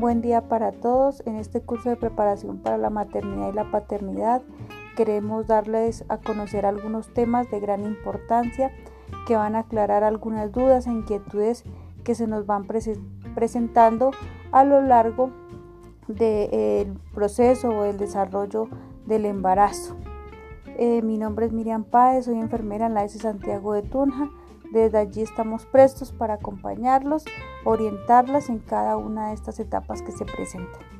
Buen día para todos. En este curso de preparación para la maternidad y la paternidad queremos darles a conocer algunos temas de gran importancia que van a aclarar algunas dudas e inquietudes que se nos van presentando a lo largo del proceso o el desarrollo del embarazo. Eh, mi nombre es Miriam Páez, soy enfermera en la S Santiago de Tunja. Desde allí estamos prestos para acompañarlos, orientarlas en cada una de estas etapas que se presentan.